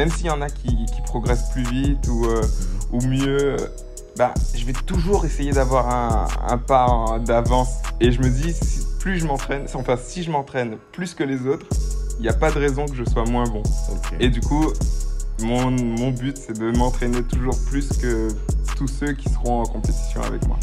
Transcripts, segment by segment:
même s'il y en a qui, qui progressent plus vite ou, euh, ou mieux, euh, bah, je vais toujours essayer d'avoir un, un pas d'avance. Et je me dis, si- plus je m'entraîne, enfin si je m'entraîne plus que les autres, il n'y a pas de raison que je sois moins bon. Et du coup, mon, mon but, c'est de m'entraîner toujours plus que tous ceux qui seront en compétition avec moi.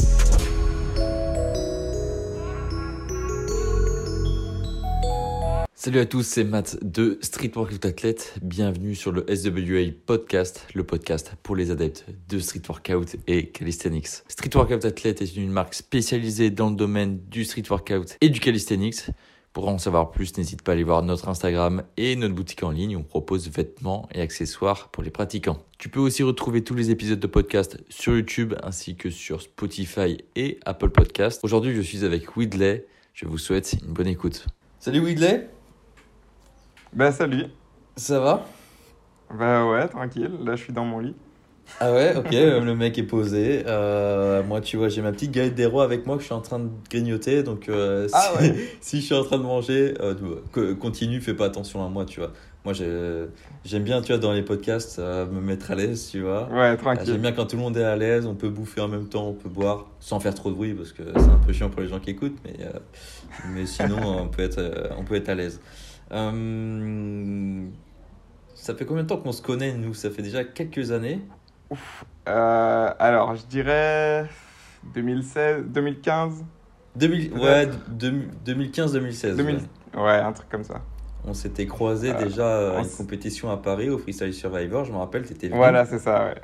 Salut à tous, c'est Matt de Street Workout Athlete. Bienvenue sur le SWA Podcast, le podcast pour les adeptes de Street Workout et Calisthenics. Street Workout Athlete est une marque spécialisée dans le domaine du Street Workout et du Calisthenics. Pour en savoir plus, n'hésite pas à aller voir notre Instagram et notre boutique en ligne on propose vêtements et accessoires pour les pratiquants. Tu peux aussi retrouver tous les épisodes de podcast sur YouTube ainsi que sur Spotify et Apple Podcast. Aujourd'hui, je suis avec Widley. Je vous souhaite une bonne écoute. Salut Widley Bah salut. Ça va? Bah ouais, tranquille. Là, je suis dans mon lit. Ah ouais, ok, euh, le mec est posé. Euh, moi, tu vois, j'ai ma petite galette des rois avec moi que je suis en train de grignoter. Donc, euh, si, Ah ouais. si je suis en train de manger, euh, continue, fais pas attention à moi, tu vois. Moi, j'ai- j'aime bien, tu vois, dans les podcasts, me mettre à l'aise, tu vois. Ouais, tranquille. J'aime bien quand tout le monde est à l'aise, on peut bouffer en même temps, on peut boire sans faire trop de bruit parce que c'est un peu chiant pour les gens qui écoutent, mais, mais sinon on peut être, on peut être à l'aise. Euh, ça fait combien de temps qu'on se connaît, nous? Ça fait déjà quelques années. Euh, alors, je dirais 2016, 2015. 2000, ouais, 2015-2016. 2000 ouais. Ouais, un truc comme ça. On s'était croisés Euh, déjà à une compétition à Paris au Freestyle Survivor, je me rappelle, tu étais venu. Voilà, c'est ça, ouais.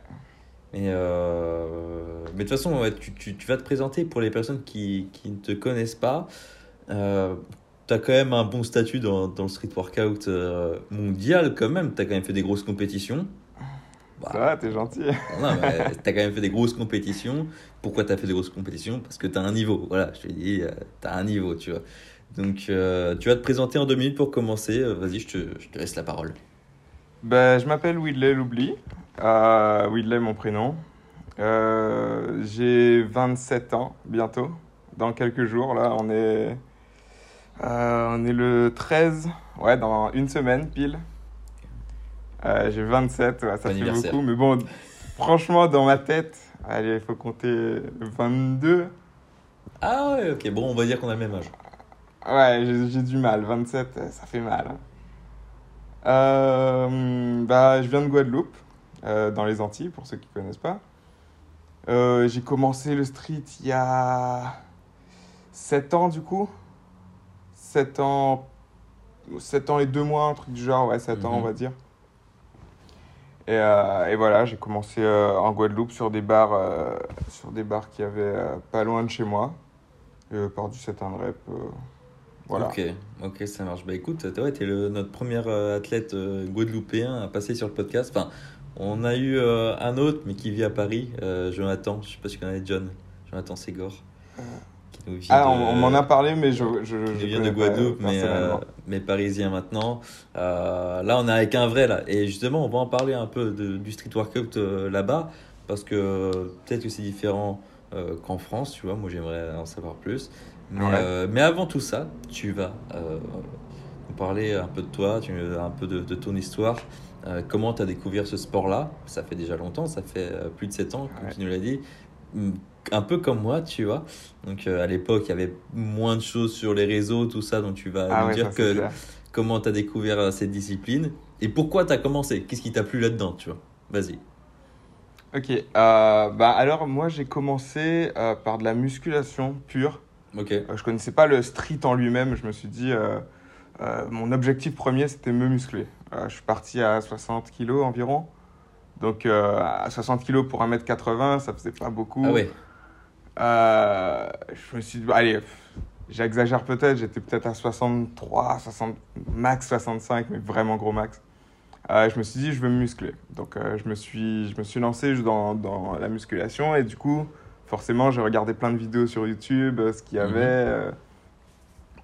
Mais, euh, mais de toute façon, ouais, tu, tu, tu vas te présenter pour les personnes qui, qui ne te connaissent pas. Euh, tu as quand même un bon statut dans, dans le street workout euh, mondial, quand même. Tu as quand même fait des grosses compétitions. Bah, Ça va, t'es gentil. non, mais tu as quand même fait des grosses compétitions. Pourquoi tu as fait des grosses compétitions? Parce que tu as un niveau. Voilà, je te dis, tu as un niveau, tu vois. Donc, euh, tu vas te présenter en deux minutes pour commencer. Euh, Vas-y, je te, je te laisse la parole. Bah, je m'appelle Widley Loubli. Euh, Widley, mon prénom. Euh, J'ai 27 ans, bientôt. Dans quelques jours, là, on est... euh, on est le 13, ouais, dans une semaine, pile. Euh, J'ai 27, ouais, ça Bon fait beaucoup. Mais bon, franchement, dans ma tête, allez, il faut compter 22. Ah ouais, ok. Bon, on va dire qu'on a le même âge. Ouais, j'ai du mal. 27, euh, ça fait mal. Euh, bah, je viens de Guadeloupe, euh, dans les Antilles, pour ceux qui ne connaissent pas. Euh, j'ai commencé le street il y a 7 ans, du coup. 7 ans, 7 ans et 2 mois, un truc du genre, ouais, 7 ans, Mhm. on va dire. Et, euh, et voilà, j'ai commencé euh, en Guadeloupe sur des bars, euh, sur des bars qui avaient pas loin de chez moi, euh, par du 7 rep. euh, voilà. Ok, ok, ça marche. Bah écoute, ouais, t'es notre premier athlète guadeloupéen à passer sur le podcast. Enfin, on a eu un autre, mais qui vit à Paris, Jonathan. Je sais pas si tu connais John. Jonathan Ségor. Ah, on, on m'en a parlé, mais je, je, je vient de Guadeloupe, mais, euh, mais parisien maintenant. Euh, là, on est avec un vrai, là. Et justement, on va en parler un peu de- du street workout euh, là-bas, parce que peut-être que c'est différent euh, qu'en France, tu vois. Moi, j'aimerais en savoir plus. Mais, Ouais. mais avant tout ça, tu vas nous parler un peu de toi, tu, un peu de, de ton histoire. Comment tu as découvert ce sport-là? Ça fait déjà longtemps, ça fait plus de 7 ans, comme Ouais. tu nous l'as dit. Un peu comme moi, tu vois. Donc euh, à l'époque, il y avait moins de choses sur les réseaux, tout ça. Donc tu vas Ah nous ouais, dire ça, que, comment tu as découvert euh, cette discipline et pourquoi tu as commencé? Qu'est-ce qui t'a plu là-dedans, tu vois? Vas-y. Ok, euh, bah alors moi j'ai commencé euh, par de la musculation pure. Ok. Je connaissais pas le street en lui-même. Je me suis dit, mon objectif premier c'était me muscler. Je suis parti à 60 kilos environ. Donc euh, à 60 kilos pour 1m80, ça faisait pas beaucoup. Ah ouais. Euh, je me suis dit, allez, j'exagère peut-être, j'étais peut-être à 63, 60, max 65, mais vraiment gros max. Euh, je me suis dit, je veux me muscler. Donc, euh, je, me suis, je me suis lancé dans, dans la musculation et du coup, forcément, j'ai regardé plein de vidéos sur YouTube, ce qu'il y Mhm. avait,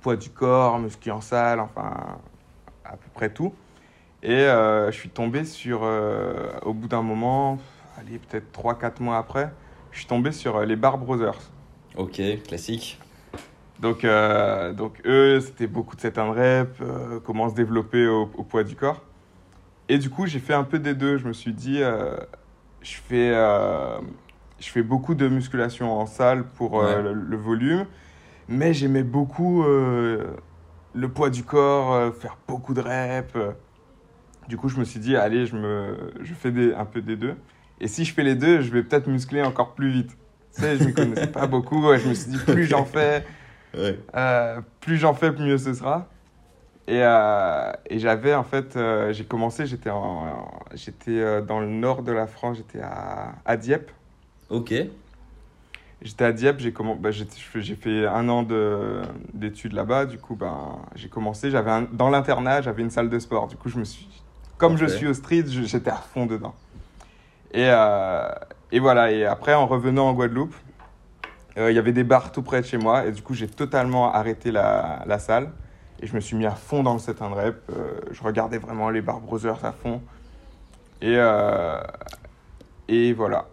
poids du corps, muscu en salle, enfin, à peu près tout. Et je suis tombé sur, au bout d'un moment, allez, peut-être 3-4 mois après, je suis tombé sur euh, les Bar Brothers. Ok, classique. Donc, euh, donc eux, c'était beaucoup de set and rep, euh, comment se développer au, au poids du corps. et du coup, j'ai fait un peu des deux. Je me suis dit, euh, je, fais, je fais beaucoup de musculation en salle pour Ouais. le, le volume, mais j'aimais beaucoup le poids du corps, faire beaucoup de reps. Du coup, je me suis dit, allez, je, me, je fais des, un peu des deux. Et si je fais les deux, je vais peut-être muscler encore plus vite. Tu sais, je ne connaissais pas beaucoup. ouais, Je me suis dit, plus j'en fais, Ouais. euh, plus j'en fais, mieux ce sera. Et, euh, et j'avais en fait, euh, j'ai commencé, j'étais en, j'étais dans le nord de la France, j'étais à, à Dieppe. Ok. J'étais à Dieppe, j'ai bah, j'ai fait un an de- d'études là-bas. Du coup, ben, j'ai commencé, j'avais un- dans l'internat, j'avais une salle de sport. Du coup, je me suis, comme je suis au street, j'étais à fond dedans. Et, euh, et voilà. Et après, en revenant en Guadeloupe, euh, il y avait des bars tout près de chez moi. Et du coup, j'ai totalement arrêté la, la salle. Et je me suis mis à fond dans le set and rep. Euh, je regardais vraiment les Bar Brothers à fond. Et, euh, et voilà.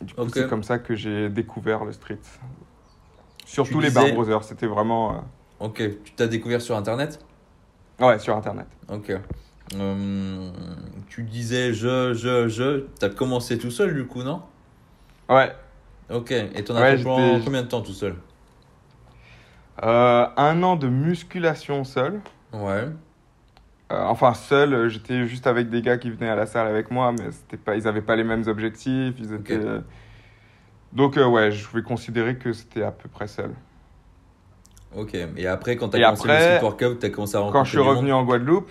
Du coup, c'est comme ça que j'ai découvert le street. Surtout les Bar Brothers, c'était vraiment... Ok. Tu t'as découvert sur Internet? Ouais, sur Internet. Ok. Euh, tu disais je, je, je. T'as commencé tout seul du coup, non? Ouais. Ok. Et t'en as Ouais, fait pendant combien de temps tout seul? Euh, un an de musculation seul. Ouais. Euh, enfin, seul, j'étais juste avec des gars qui venaient à la salle avec moi, mais c'était pas, ils n'avaient pas les mêmes objectifs. Ils étaient... Donc, ouais, je vais considérer que c'était à peu près seul. Ok. Et après, quand t'as Et commencé après, le workout, t'as commencé à rencontrer Quand je suis monde revenu en Guadeloupe,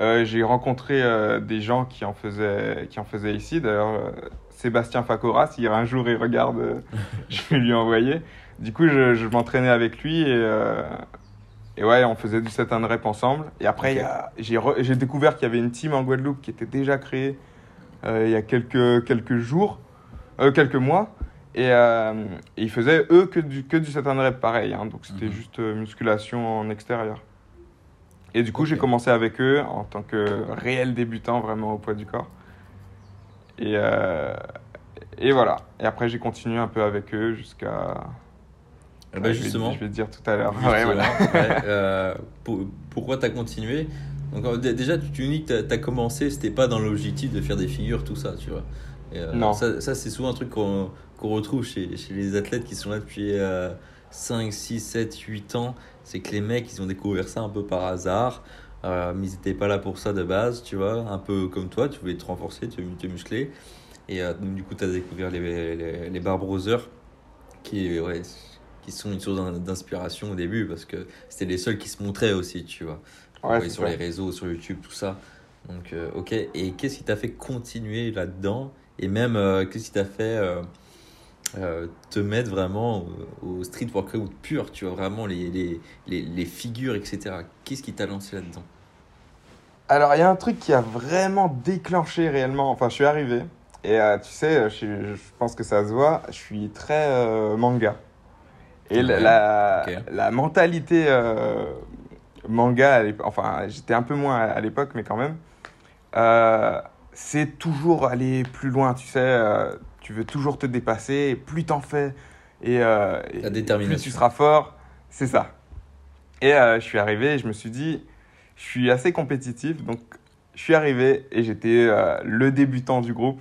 euh, j'ai rencontré euh, des gens qui en faisaient, qui en faisaient ici. D'ailleurs, euh, Sébastien Facora, si un jour il regarde, euh, je vais lui envoyer. Du coup, je, je m'entraînais avec lui et, et ouais, on faisait du set and rep ensemble. Et après, Ok. il y a- j'ai re- j'ai découvert qu'il y avait une team en Guadeloupe qui était déjà créée il y a quelques, quelques jours, quelques mois. Et, et ils faisaient, eux, que du, que du set and rep pareil. hein. donc, c'était Mhm. juste musculation en extérieur. Et du coup, j'ai commencé avec eux en tant que réel débutant, vraiment au poids du corps. Et, euh, et voilà. Et après, j'ai continué un peu avec eux jusqu'à. Je vais- justement. Je vais, te dire tout à l'heure. Justement, Ouais, voilà. ouais, euh, pour- pourquoi t'as continué? Donc, euh, dé- déjà, tu, tu dis que t'as as commencé, c'était pas dans l'objectif de faire des figures, tout ça, tu vois. Et, euh, Non. Ça, ça, c'est souvent un truc qu'on qu'on retrouve chez, chez les athlètes qui sont là depuis 5, 6, 7, 8 ans. C'est que les mecs, ils ont découvert ça un peu par hasard. Euh, mais ils n'étaient pas là pour ça de base, tu vois. Un peu comme toi, tu voulais te renforcer, te, te muscler. Et euh, donc, du coup, tu as découvert les, les, les Bar Brothers, qui, ouais, qui sont une source d'in- d'inspiration au début, parce que c'était les seuls qui se montraient aussi, tu vois. Ouais, sur ça. les réseaux, sur YouTube, tout ça. Donc, euh, ok. Et qu'est-ce qui t'a fait continuer là-dedans? Et même, qu'est-ce qui t'a fait euh, euh, te mettre vraiment au, au street workout pur, tu vois, vraiment les, les, les, les figures, etc. Qu'est-ce qui t'a lancé là-dedans? Alors, il y a un truc qui a vraiment déclenché réellement. Enfin, je suis arrivé. Et euh, tu sais, je, suis- je pense que ça se voit, je suis très euh, manga. Et la, la, mentalité euh, manga, enfin, j'étais un peu moins à, à l'époque, mais quand même, euh, c'est toujours aller plus loin, tu sais. euh, tu veux toujours te dépasser, et plus t'en fais, et, euh, et plus tu seras fort. C'est ça. Et euh, je suis arrivé et je me suis dit, je suis assez compétitif, donc je suis arrivé et j'étais euh, le débutant du groupe.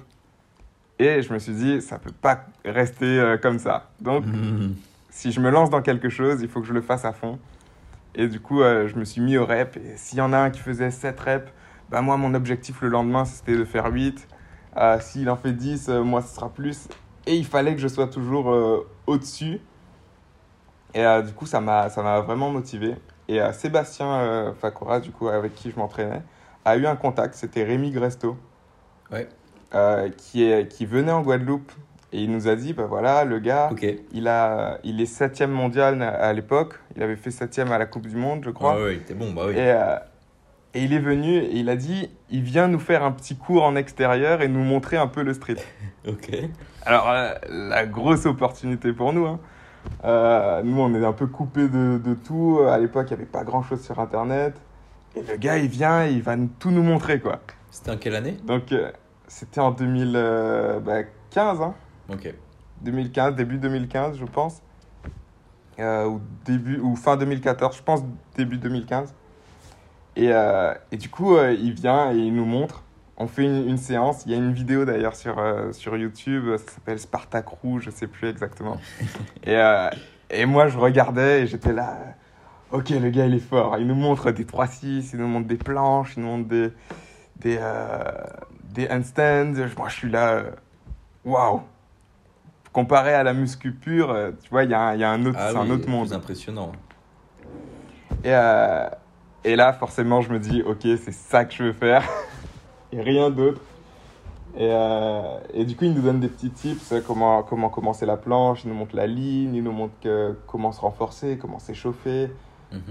Et je me suis dit, ça peut pas rester comme ça. Donc, si je me lance dans quelque chose, il faut que je le fasse à fond. Et du coup, je me suis mis au rep. Et s'il y en a un qui faisait 7 reps, bah moi, mon objectif le lendemain, c'était de faire 8. Euh, s'il en fait 10, euh, moi, ce sera plus. Et il fallait que je sois toujours euh, au-dessus. Et euh, du coup, ça m'a vraiment motivé. Et Sébastien Facora, du coup, avec qui je m'entraînais, a eu un contact. C'était Rémi Gresto. Ouais. qui, est, qui venait en Guadeloupe. Et il nous a dit, bah voilà, le gars, il, a, il est septième mondial à l'époque. Il avait fait septième à la Coupe du Monde, je crois. Ah ouais, t'es bon, bah oui. et, euh, et il est venu et il a dit, il vient nous faire un petit cours en extérieur et nous montrer un peu le street. Ok. Alors, euh, la grosse opportunité pour nous. hein. Euh, nous, on est un peu coupés de, de tout. À l'époque, il n'y avait pas grand-chose sur Internet. Et le gars, il vient et il va tout nous montrer, quoi. C'était en quelle année? Donc, euh, c'était en 2015, hein. Ok. 2015, début 2015, je pense. Ou, début, ou fin 2014, je pense début 2015. Et, euh, et du coup, euh, il vient et il nous montre. on fait une, une séance. Il y a une vidéo d'ailleurs sur, euh, sur YouTube, ça s'appelle Spartak Rouge, je sais plus exactement. et, et moi, je regardais et j'étais là. Ok, le gars, il est fort. Il nous montre des 3-6, il nous montre des planches, il nous montre des, des, des handstands. Moi, je suis là. Waouh! Comparé à la muscu pure, tu vois, il y, a un- il y a un autre, Ah c'est oui, un autre monde. plus impressionnant. Et, euh, et là, forcément, je me dis, ok, c'est ça que je veux faire. et rien d'autre. Et, euh, et du coup, il nous donne des petits tips, comment, comment commencer la planche, il nous montre la ligne, il nous montre que- comment se renforcer, comment s'échauffer. Mhm.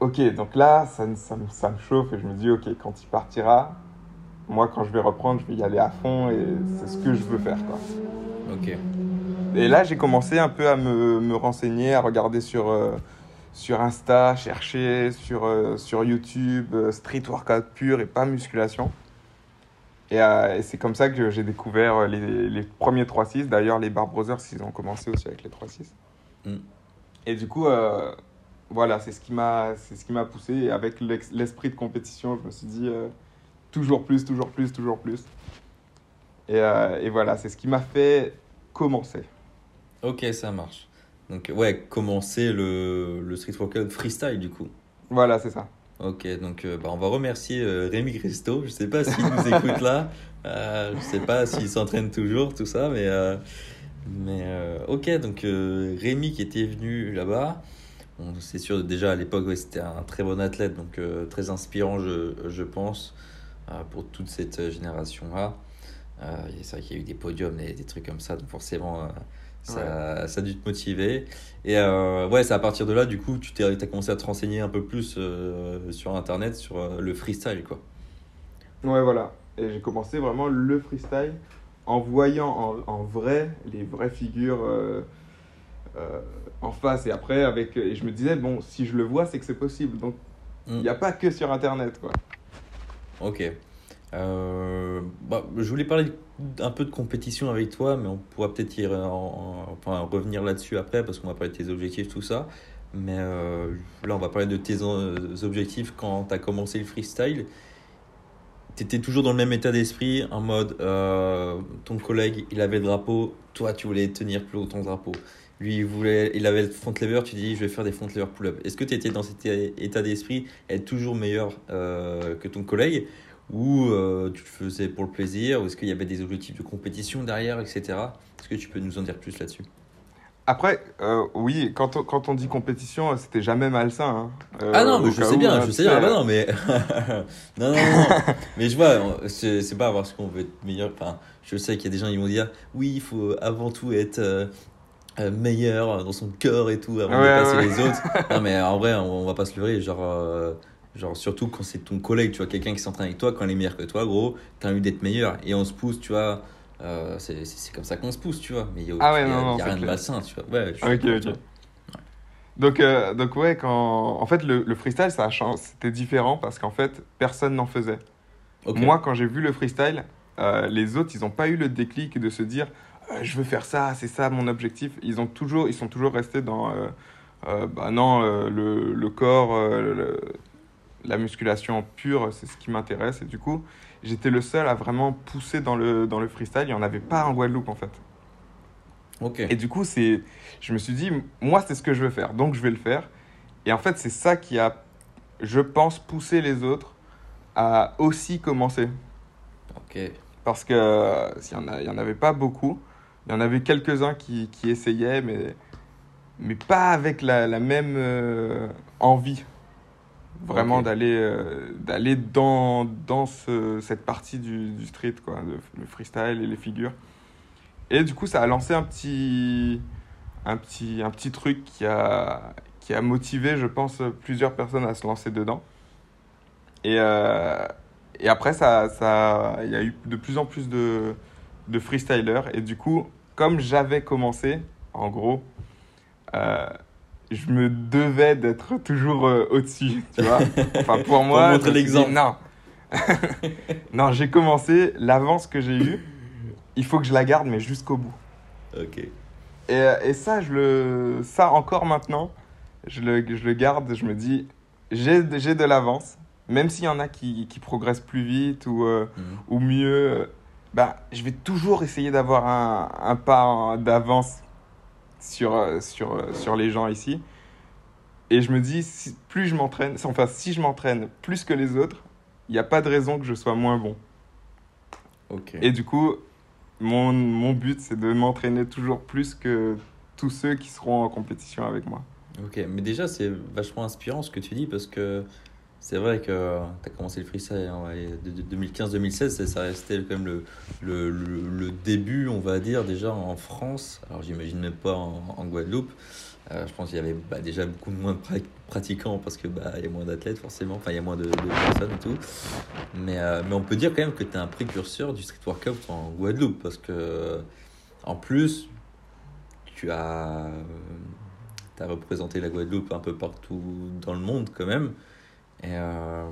Ok, donc là, ça, me- ça, me- ça me chauffe et je me dis, ok, quand il partira, moi, quand je vais reprendre, je vais y aller à fond et c'est ce que je veux faire. Quoi. Ok. Et là, j'ai commencé un peu à me, me renseigner, à regarder sur, euh, sur Insta, chercher sur, euh, sur YouTube, euh, street workout pur et pas musculation. Et, euh, et c'est comme ça que j'ai découvert les, les premiers 3-6. D'ailleurs, les Bar Brothers, ils ont commencé aussi avec les 3-6. Mm. Et du coup, voilà, c'est ce qui m'a c'est ce qui m'a poussé. Et avec l'esprit de compétition, je me suis dit toujours plus, toujours plus, toujours plus. Et, et voilà, c'est ce qui m'a fait commencer. Ok, ça marche. Donc, ouais, commencer le, le street workout freestyle du coup. Voilà, c'est ça. Ok, donc euh, bah, on va remercier euh, Rémi Christo. Je sais pas s'il nous écoute là. Euh, je sais pas s'il s'entraîne toujours, tout ça, mais, euh, mais ok, donc Rémi qui était venu là-bas. Bon, c'est sûr, déjà à l'époque, ouais, c'était un très bon athlète, donc très inspirant, je, je pense, pour toute cette génération-là. C'est vrai qu'il y a eu des podiums, des, des trucs comme ça, donc forcément, ça, ça a dû te motiver. Et euh, ouais, c'est à partir de là, du coup, tu t'es, as commencé à te renseigner un peu plus euh, sur Internet, sur euh, le freestyle, quoi. Ouais, voilà. Et j'ai commencé vraiment le freestyle en voyant en, en vrai les vraies figures en face et après avec et je me disais bon si je le vois c'est que c'est possible donc il Mm. n'y a pas que sur internet quoi. Ok. Bah, je voulais parler un peu de compétition avec toi, mais on pourra peut-être y revenir là-dessus après, parce qu'on va parler de tes objectifs, tout ça. Mais euh, là, on va parler de tes euh, objectifs quand tu as commencé le freestyle. Tu étais toujours dans le même état d'esprit, en mode euh, ton collègue, il avait le drapeau, toi, tu voulais tenir plus haut ton drapeau. Lui, il, voulait, il avait le front lever, tu dis, je vais faire des front lever pull-up. Est-ce que tu étais dans cet état d'esprit, être toujours meilleur que ton collègue ou euh, tu le faisais pour le plaisir Ou est-ce qu'il y avait des objectifs de compétition derrière, etc. Est-ce que tu peux nous en dire plus là-dessus? Après euh, oui quand on, quand on dit compétition c'était jamais malsain. hein. Euh, Ah non, mais je cas sais bien, hein, je sais bien. Ah bah non, mais. non, non, non, non. mais je vois, c'est pas parce qu'on veut être meilleur. Enfin, je sais qu'il y a des gens qui vont dire oui, il faut avant tout être euh, euh, meilleur dans son corps et tout avant Ouais, de passer ouais. les autres. Non, mais en vrai, on, on va pas se leurrer. Genre, euh, genre, surtout quand c'est ton collègue, tu vois, quelqu'un qui s'entraîne avec toi, quand il est meilleur que toi, gros, t'as envie d'être meilleur. Et on se pousse, tu vois. euh, c'est comme ça qu'on se pousse, tu vois. Mais il y a, Ah ouais, y a- non, non, y a rien de malsain, tu vois. Ouais, je Ok, ok. Donc, euh, donc ouais, quand... en fait, le, le freestyle, ça a changé. C'était différent parce qu'en fait, personne n'en faisait. Moi, quand j'ai vu le freestyle, euh, les autres, ils n'ont pas eu le déclic de se dire euh, je veux faire ça, c'est ça mon objectif. Ils, ont toujours, ils sont toujours restés dans euh, bah non, le, le corps, le- la musculation pure, c'est ce qui m'intéresse. Et du coup, j'étais le seul à vraiment pousser dans le, dans le freestyle. Il n'y en avait pas en Guadeloupe, en fait. Et du coup, c'est, je me suis dit, moi, c'est ce que je veux faire, donc je vais le faire. Et en fait, c'est ça qui a, je pense, poussé les autres à aussi commencer. Ok. Parce que s'il y en n'y en avait pas beaucoup. Il y en avait quelques-uns qui, qui essayaient, mais, mais pas avec la, la même euh, envie. Vraiment d'aller euh, d'aller dans, dans ce- cette partie du, du street, quoi, le, le freestyle et les figures. Et du coup, ça a lancé un petit, un petit, un petit truc qui a, qui a motivé, je pense, plusieurs personnes à se lancer dedans. Et, euh, et après, ça, ça, il y a eu de plus en plus de, de freestylers. Et du coup, comme j'avais commencé, en gros, euh, je me devais d'être toujours euh, au-dessus, tu vois. Enfin, pour moi, montrer suis dit, l'exemple. non. non, j'ai commencé, l'avance que j'ai eue, il faut que je la garde, mais jusqu'au bout. Ok. Et, euh, et ça, je le, ça encore maintenant, je le, je le garde, je me dis, j'ai de l'avance, même s'il y en a qui, qui progressent plus vite ou, euh, Mhm. ou mieux, bah, je vais toujours essayer d'avoir un, un pas d'avance sur, euh, sur, euh, sur les gens ici. Et je me dis, si, plus je m'entraîne, enfin, si je m'entraîne plus que les autres, il n'y a pas de raison que je sois moins bon. Ok. Et du coup, mon, mon but, c'est de m'entraîner toujours plus que tous ceux qui seront en compétition avec moi. Ok, mais déjà, c'est vachement inspirant ce que tu dis parce que c'est vrai que tu as commencé le freestyle en 2015-2016, ça- restait quand même le, le, le, début, on va dire, déjà en France. Alors, j'imagine même pas en, Guadeloupe. Euh, je pense qu'il y avait bah, déjà beaucoup moins de pra- pratiquants parce que bah, y a moins d'athlètes forcément, enfin il y a moins de, de personnes et tout. Mais, euh, mais on peut dire quand même que tu es un précurseur du street workout en Guadeloupe parce que en plus tu as, as représenté la Guadeloupe un peu partout dans le monde quand même. Euh,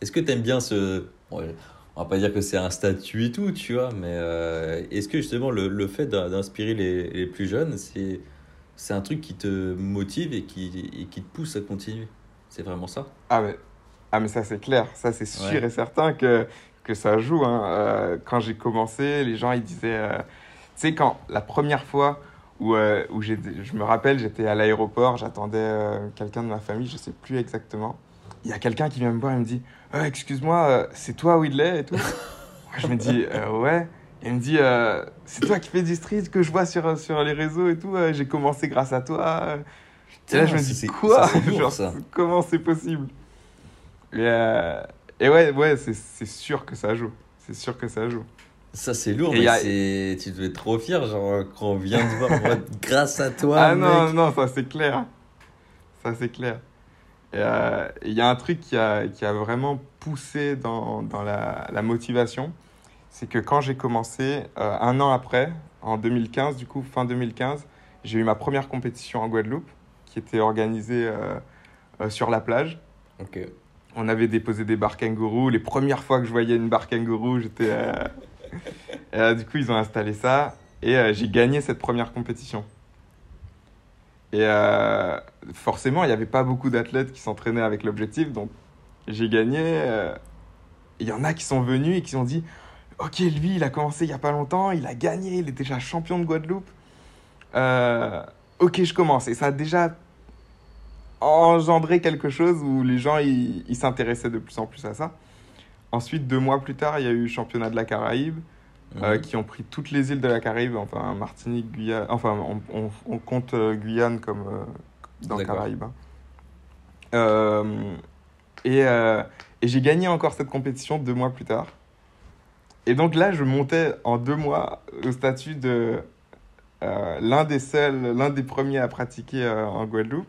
est-ce que tu aimes bien ce... bon, on va pas dire que c'est un statut et tout, tu vois, mais euh, est-ce que justement le, le fait d'in- d'inspirer les, les plus jeunes, c'est c'est un truc qui te motive et qui, et qui te pousse à continuer? C'est vraiment ça? Ah mais, ah mais ça c'est clair, ça c'est sûr Ouais. et certain que, que ça joue. hein. Euh, quand j'ai commencé, les gens ils disaient... euh, Tu sais, quand la première fois où, où je me rappelle, j'étais à l'aéroport, j'attendais quelqu'un de ma famille, je sais plus exactement. Il y a quelqu'un qui vient me voir et me dit Euh, Excuse-moi, euh, c'est toi Whitley et tout? Je me dis euh, Ouais. Il me dit C'est toi qui fais du street que je vois sur, sur les réseaux et tout. j'ai commencé grâce à toi. Et là, je me dis, c'est- quoi ça, c'est lourd, Genre, ça. Comment c'est possible? Et, et ouais, ouais c'est sûr que ça joue. C'est sûr que ça joue. Ça, c'est lourd, Et mais a- tu devais être trop fier, genre, quand on vient de voir, grâce à toi, ah non, non, ça c'est clair. Ça c'est clair. Et euh, il y a un truc qui a, qui a vraiment poussé dans, dans la, la motivation. C'est que quand j'ai commencé, euh, un an après, en 2015, du coup, fin 2015, j'ai eu ma première compétition en Guadeloupe qui était organisée euh, sur la plage. On avait déposé des barres kangourous. Les premières fois que je voyais une barre kangourou, j'étais. du coup, ils ont installé ça et j'ai gagné cette première compétition. Et euh, forcément, il n'y avait pas beaucoup d'athlètes qui s'entraînaient avec l'objectif, donc j'ai gagné. euh, Il y en a qui sont venus et qui ont dit Ok, lui, il a commencé il n'y a pas longtemps, il a gagné, il est déjà champion de Guadeloupe. Euh, ok, je commence. Et ça a déjà engendré quelque chose où les gens ils s'intéressaient de plus en plus à ça. Ensuite, deux mois plus tard, il y a eu championnat de la Caraïbe, euh, qui ont pris toutes les îles de la Caraïbe, enfin Martinique, Guyane, enfin on, on- on compte euh, Guyane comme euh, dans D'accord. Caraïbe. hein. Euh, et et j'ai gagné encore cette compétition deux mois plus tard. Et donc là, je montais en deux mois au statut de l'un des seuls, l'un des premiers à pratiquer en Guadeloupe,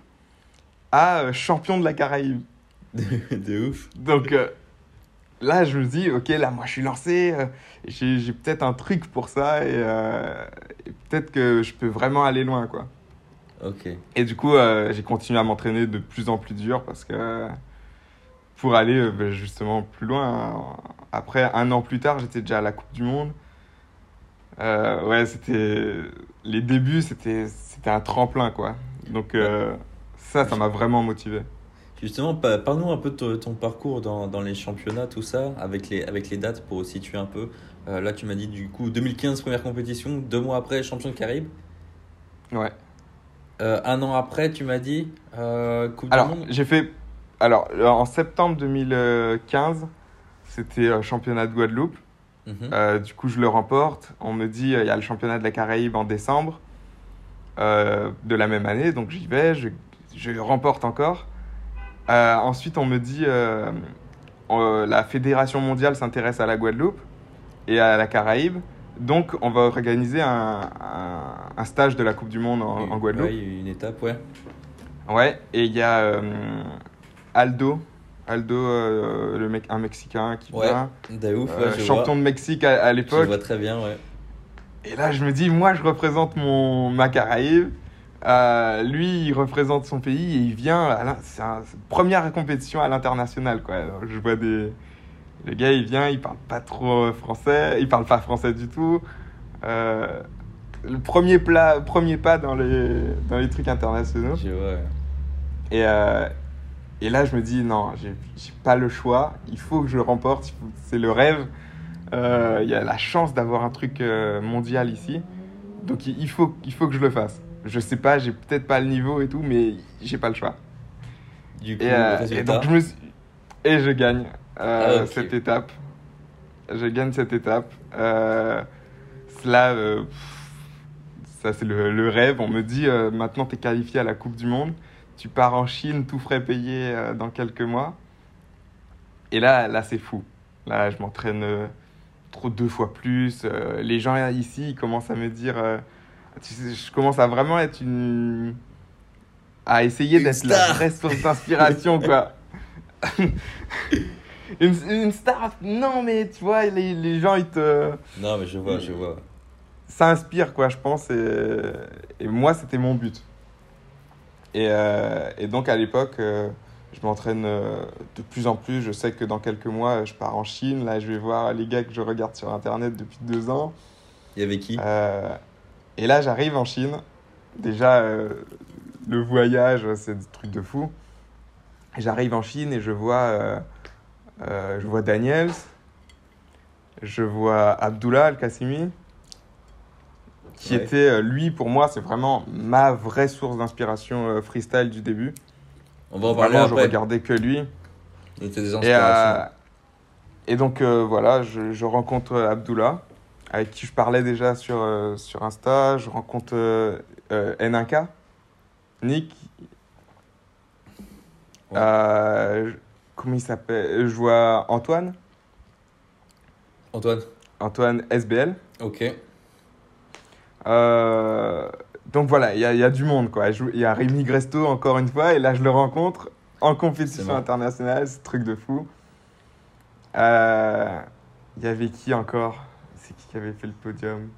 à champion de la Caraïbe. de ouf. Donc là, je me dis, ok, là, moi, je suis lancé, euh, j'ai peut-être un truc pour ça et, euh, et peut-être que je peux vraiment aller loin, quoi. Ok. Et du coup, euh, j'ai continué à m'entraîner de plus en plus dur parce que pour aller ben, justement plus loin, hein. après un an plus tard, j'étais déjà à la Coupe du Monde. Ouais, c'était les débuts, c'était c'était un tremplin quoi. Donc ça, ça m'a vraiment motivé. Justement, pa- parle-nous un peu de ton, parcours dans, dans les championnats, tout ça, avec les, avec les dates pour situer un peu. Euh, là, tu m'as dit du coup 2015, première compétition, deux mois après, champion de Caraïbes. Ouais. Euh, un an après, tu m'as dit euh, Coupe Alors du Monde. j'ai fait, alors en septembre 2015, c'était championnat de Guadeloupe. Mhm. Euh, du coup, je le remporte. On me dit, euh, il y a le championnat de la Caraïbe en décembre euh, de la même année. Donc, j'y vais, je, je remporte encore. Euh, ensuite, on me dit, euh, euh, la Fédération mondiale s'intéresse à la Guadeloupe et à la Caraïbe. Donc, on va organiser un, un- un stage de la Coupe du Monde en, en Guadeloupe. Eu une étape, ouais. Ouais, et il y a euh, Aldo, Aldo, euh, le mec, un Mexicain qui Ouais, vient, De ouf, euh, ouais, je champion vois. de Mexique à, à Je l'époque. vois très bien, ouais. Et là, je me dis, moi, je représente mon, ma Caraïbe. Euh, lui, il représente son pays et il vient. C'est une première compétition à l'international, quoi. Alors, je vois des. Le gars, il vient, il parle pas trop français, il parle pas français du tout. Euh, le premier, plat, premier pas dans les, dans les trucs internationaux. Je vois, ouais. Et, euh, Et là, je me dis, non, j'ai pas le choix. Il faut que je le remporte. C'est le rêve. Il y a la chance d'avoir un truc mondial ici. Donc, il faut, il faut que je le fasse. Je sais pas, j'ai peut-être pas le niveau et tout, mais j'ai pas le choix. Du coup, Et, euh, et donc, je me suis- Et je gagne euh, Ah, cette étape. Je gagne cette étape. Euh, cela, euh, ça c'est le, le rêve. On me dit maintenant tu es qualifié à la Coupe du Monde. Tu pars en Chine, tout frais payé dans quelques mois. Et là, là c'est fou. Là, je m'entraîne trop deux fois plus. Les gens ici, ils commencent à me dire. Je commence à vraiment être une. à essayer d'être la vraie source d'inspiration, quoi. une, une star, non, mais tu vois, les, les gens, ils te. Non, mais je vois, je vois. Ça inspire, quoi, je pense. Et, et moi, c'était mon but. Et, euh, et donc, à l'époque, euh, je m'entraîne euh, de plus en plus. Je sais que dans quelques mois, je pars en Chine. Là, je vais voir les gars que je regarde sur Internet depuis deux ans. Il y avait qui? Euh, et là, j'arrive en Chine. Déjà, euh, le voyage, c'est des trucs de fou. J'arrive en Chine et je vois, euh, euh, je vois Daniels, je vois Abdullah Al-Qassimi, qui Ouais. était, lui, pour moi, c'est vraiment ma vraie source d'inspiration freestyle du début. On va en parler Vraiment, je après. regardais que lui. C'était des Et, inspirations. et donc voilà, je, je rencontre Abdullah, avec qui je parlais déjà sur, euh, sur Insta. Je rencontre euh, euh, N1K, Nick. Ouais. Comment il s'appelle? Je vois Antoine, Antoine Antoine SBL. Ok. Donc voilà, il y a, y a du monde quoi. Il y a Rémi Gresto encore une fois, et là je le rencontre en compétition internationale, c'est un truc de fou. Il y avait qui encore? C'est qui qui avait fait le podium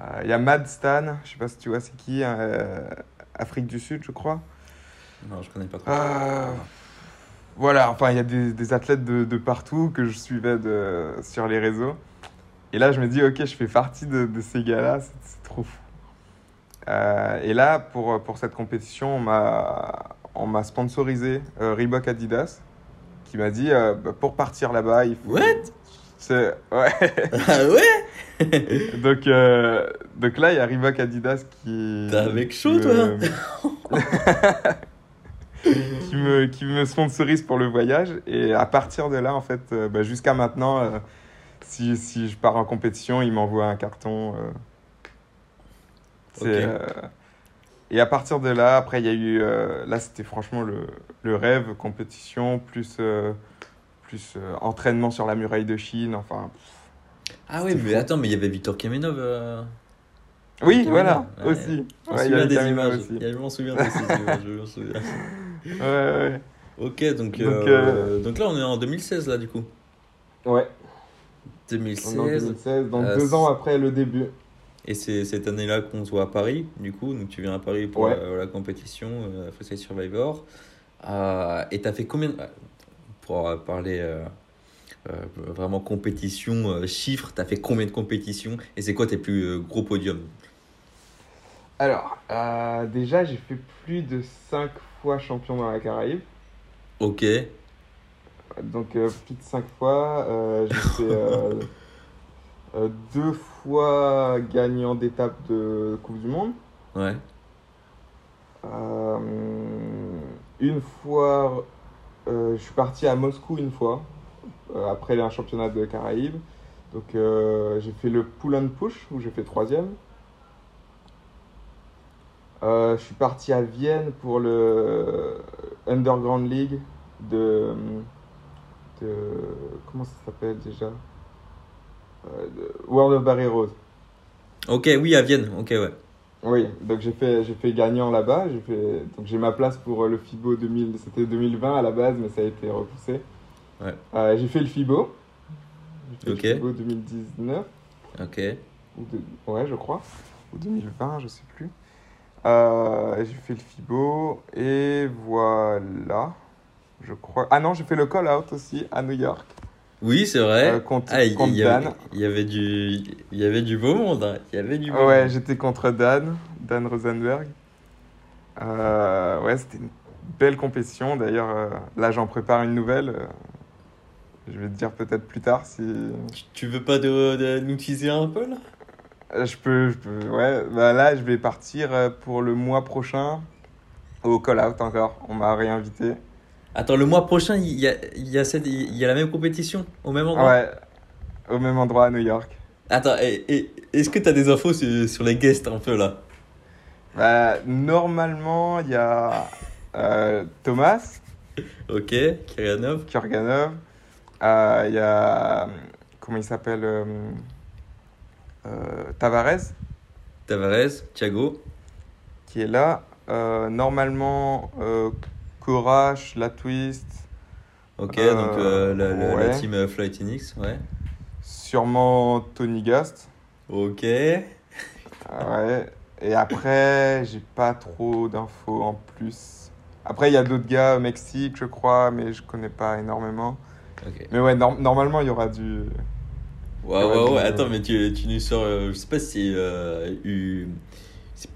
Euh, Il y a Mad Stan, je sais pas si tu vois c'est qui, euh, Afrique du Sud je crois. Non, je connais pas trop. Euh, voilà, enfin, il y a des, des athlètes de, de partout que je suivais de, sur les réseaux. Et là, je me dis, ok, je fais partie de, de ces gars-là, c'est trop fou. Euh, et là, pour, pour cette compétition, on m'a on m'a sponsorisé euh, Reebok Adidas, qui m'a dit, euh, bah, pour partir là-bas, il faut... What? C'est- Ouais. Ah ouais? Donc, euh, donc là, il y a Reebok Adidas qui... T'es avec chaud, me- qui me, qui me sponsorise pour le voyage. Et à partir de là, en fait, euh, bah, jusqu'à maintenant, euh, si, si je pars en compétition, il m'envoie un carton. C'est, Et à partir de là, après, il y a eu. là, c'était franchement le, le rêve, compétition, plus, plus euh, entraînement sur la muraille de Chine. Enfin. Ah oui, mais attends, mais il y avait Victor Kamenov. euh, Oui, voilà, aussi. On Ouais, il y des images. aussi. Il y a- Je m'en souviens de ces images, je m'en souviens. Ouais, ouais, Ok, donc, Donc, euh, donc là on est en 2016 là du coup. ouais. Ouais, 2016. on est en 2016, donc Euh, deux ans après le début. Et c'est cette année-là qu'on se voit à Paris, du coup. Donc tu viens à Paris pour Ouais. la, la compétition euh, Freestyle Survivor. Et t'as fait combien de- Pour euh, parler euh, euh, vraiment compétition, chiffres, t'as fait combien de compétitions Et c'est quoi tes plus gros podiums? Alors, déjà, j'ai fait plus de 5 fois champion dans la Caraïbe. Ok. Donc, plus de 5 fois. J'ai fait euh, deux fois gagnant d'étape de Coupe du Monde. Ouais. Euh, une fois, je suis parti à Moscou une fois, euh, après un championnat de Caraïbes. Donc, euh, j'ai fait le pull and push où j'ai fait troisième. Euh, je suis parti à Vienne pour le Underground League de, de comment ça s'appelle déjà? Euh, World of Barry Rose. Ok, oui, à Vienne. Ok, ouais. Oui, donc j'ai fait, j'ai fait gagnant là-bas. J'ai fait, donc j'ai ma place pour euh, le FIBO 2000. C'était 2020 à la base, mais ça a été repoussé. Ouais. Euh, j'ai fait le FIBO. Fait Ok. le FIBO 2019. Ok. Ou de- ouais, je crois. Ou 2020, je sais plus. Euh, j'ai fait le FIBO et voilà. Je crois. Ah non, j'ai fait le call-out aussi à New York Oui, c'est vrai. euh, contre, Ah, contre y, Dan. il y avait du, il y avait du beau monde. hein. Il y avait du beau Ouais, j'étais contre Dan, Dan Rosenberg. Euh, ouais, c'était une belle compétition. D'ailleurs, euh, là, j'en prépare une nouvelle. je vais te dire peut-être plus tard si. Tu- veux pas de, de nous teaser un peu là? Je peux, je peux. Ouais, bah là, je vais partir pour le mois prochain au Call Out encore. On m'a réinvité. Attends, le mois prochain, il y a, il y, a cette- il y a la même compétition au même endroit Ouais, au même endroit à New York. Attends, et, et- est-ce que tu as des infos sur, sur les guests un peu là? Bah, normalement, il y a euh, Thomas Ok, Kirianov. Kurganov. Euh, Il y a. Comment il s'appelle euh, Tavares Tavares, Thiago. qui est là. Normalement, Courage, La Twist. Ok, Euh, donc euh, la, la- la ouais. team euh, Flight Phoenix, ouais. Sûrement Tony Gast. Ok. Ouais. Et après, j'ai pas trop d'infos en plus. Après, il y a d'autres gars au Mexique, je crois, mais je connais pas énormément. Ok. Mais ouais, nor- normalement, il y aura du. Ouais, Ouais, ouais, bon, Attends, mais tu, tu nous sors. euh, je sais pas si. eu- c'est-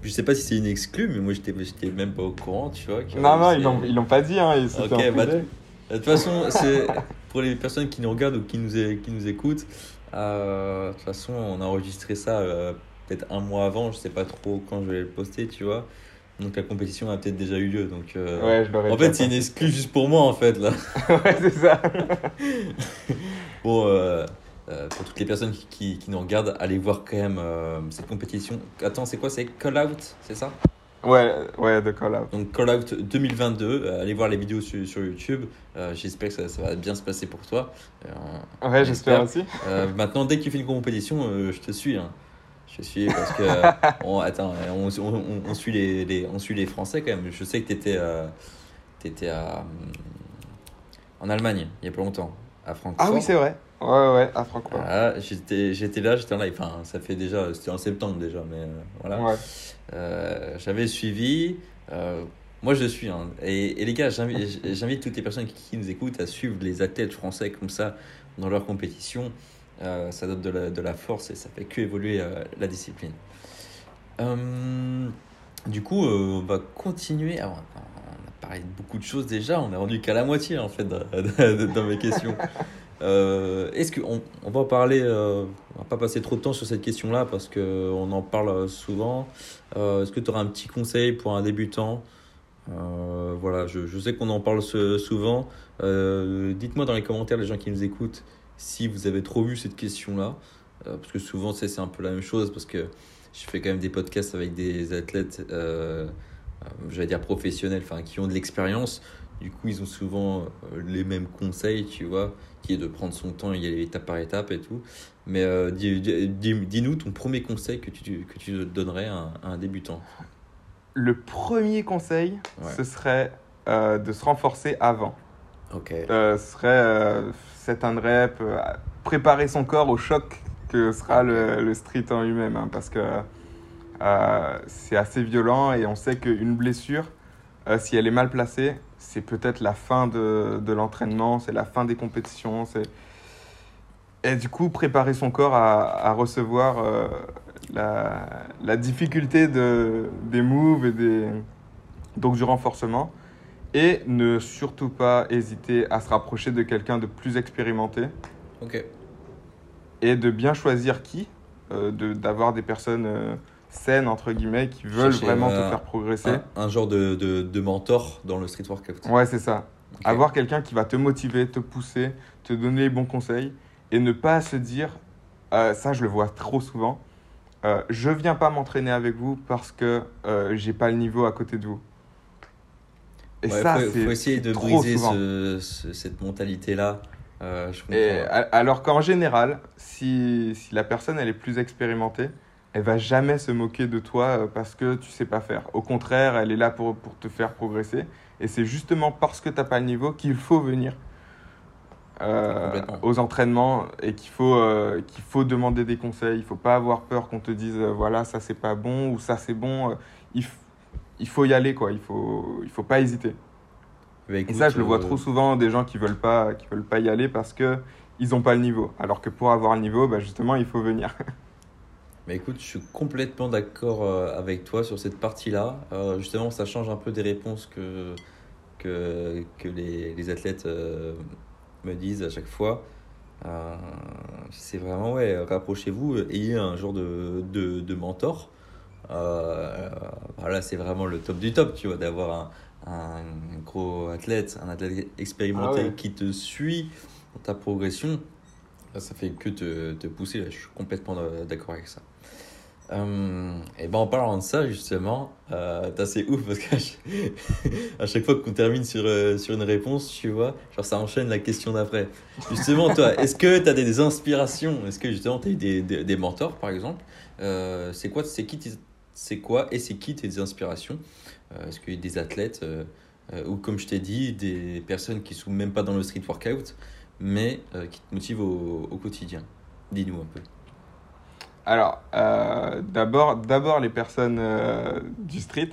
Je sais pas si c'est une exclue, mais moi j'étais j'étais même pas au courant, tu vois. Non, non, ils l'ont, ils l'ont pas dit, hein. Ok, bah. De toute façon, c'est pour les personnes qui nous regardent ou qui nous, qui nous écoutent. euh, de toute façon, on a enregistré ça euh, peut-être un mois avant. Je sais pas trop quand je vais le poster, tu vois. Donc la compétition a peut-être déjà eu lieu. Donc, euh, Ouais, je l'aurais en fait, c'est une excuse juste pour moi, en fait, là. ouais, c'est ça. Bon, euh, pour toutes les personnes qui, qui, qui nous regardent, allez voir quand même euh, cette compétition. Attends, c'est quoi? C'est Call Out, c'est ça? Ouais, ouais, de call out. Donc Call Out 2022, euh, allez voir les vidéos sur, sur YouTube. Euh, J'espère que ça, ça va bien se passer pour toi. Euh, Ouais, j'espère aussi. Euh, maintenant, dès que tu fais une compétition, euh, je te suis. hein. Je te suis parce que on, attends, on, on, on suit les, les- on suit les Français quand même. Je sais que tu étais, étais à, en Allemagne il y a pas longtemps, à Francfort. Ah oui, c'est vrai. Ouais, ouais, à Francfort. Voilà, j'étais j'étais là, j'étais en live. Enfin, ça fait déjà, c'était en septembre déjà, mais euh, voilà. Ouais. Euh, J'avais suivi. euh, moi, je suis. hein. et, et les gars, j'invite j'invite toutes les personnes qui, qui nous écoutent à suivre les athlètes français comme ça dans leur compétition. Ça donne de la, de la force et ça fait que évoluer la discipline. Du coup, on va continuer. Alors, on a parlé de beaucoup de choses déjà. On est rendu qu'à la moitié en fait dans mes questions. Euh, Est-ce qu'on on va parler euh, On va pas passer trop de temps sur cette question-là parce que on en parle souvent. Euh, Est-ce que tu auras un petit conseil pour un débutant? Voilà, je, sais qu'on en parle souvent. Dites-moi dans les commentaires, les gens qui nous écoutent, si vous avez trop vu cette question-là. Parce que souvent, c'est un peu la même chose parce que je fais quand même des podcasts avec des athlètes, j'allais dire professionnels, qui ont de l'expérience. Du coup, ils ont souvent les mêmes conseils, tu vois, qui est de prendre son temps, y aller étape par étape et tout. Mais euh, dis- dis- dis- dis-nous ton premier conseil que tu, que tu donnerais à un, à un débutant. Le premier conseil, Ouais. ce serait euh, de se renforcer avant. Ok. Euh, ce serait set and rep, préparer son corps au choc que sera le, le street en lui-même. hein, parce que c'est assez violent et on sait qu'une blessure, si elle est mal placée, c'est peut-être la fin de, de l'entraînement, c'est la fin des compétitions. c'est- Et du coup, préparer son corps à, à recevoir euh, la, la difficulté de, des moves et des, donc du renforcement. Et ne surtout pas hésiter à se rapprocher de quelqu'un de plus expérimenté Ok. et de bien choisir qui, euh, de- d'avoir des personnes euh, saines, entre guillemets, qui veulent Chercher, vraiment euh, te faire progresser. Un, un genre de, de, de mentor dans le street workout. Ouais, c'est ça. Avoir quelqu'un qui va te motiver, te pousser, te donner les bons conseils et ne pas se dire, euh, ça je le vois trop souvent, euh, je viens pas m'entraîner avec vous parce que euh, j'ai pas le niveau à côté de vous. Et Ouais, ça, faut, faut essayer de briser souvent. ce- ce- cette mentalité-là. Euh, alors qu'en général, si, si la personne elle est plus expérimentée, elle va jamais se moquer de toi euh, parce que tu sais pas faire. Au contraire, elle est là pour, pour te faire progresser. Et c'est justement parce que tu n'as pas le niveau qu'il faut venir euh, aux entraînements et qu'il faut, euh, qu'il faut demander des conseils. Il faut pas avoir peur qu'on te dise euh, voilà, ça c'est pas bon ou ça c'est bon. Il, il faut y aller, quoi. Il faut, il faut pas hésiter. Bah, Et ça, je le vois trop souvent, des gens qui veulent pas, qui veulent pas y aller parce que ils ont pas le niveau. Alors que pour avoir le niveau, bah, justement, il faut venir. Bah écoute, je suis complètement d'accord euh, avec toi sur cette partie-là. Euh, justement, ça change un peu des réponses que, que, que les, les athlètes euh, me disent à chaque fois. Euh, c'est vraiment, ouais, rapprochez-vous, ayez un genre de, de, de mentor. Voilà, c'est vraiment le top du top, tu vois, d'avoir un, un gros athlète, un athlète expérimenté Ah ouais. qui te suit dans ta progression. Ça, fait que te, te pousser, je suis complètement d'accord avec ça. Euh, et ben en parlant de ça, justement, euh, t'as, c'est ouf parce qu'à chaque, à chaque fois qu'on termine sur, euh, sur une réponse, tu vois, genre ça enchaîne la question d'après. Justement, toi, est-ce que tu as des, des inspirations? Est-ce que justement tu as eu des, des, des mentors, par exemple? Euh, C'est quoi, c'est qui c'est quoi et c'est qui tes inspirations? Est-ce qu'il y a des athlètes ou comme je t'ai dit, des personnes qui sont même pas dans le street workout, mais qui te motivent au, au quotidien? Dis-nous un peu. Alors, euh, d'abord, d'abord les personnes euh, du street.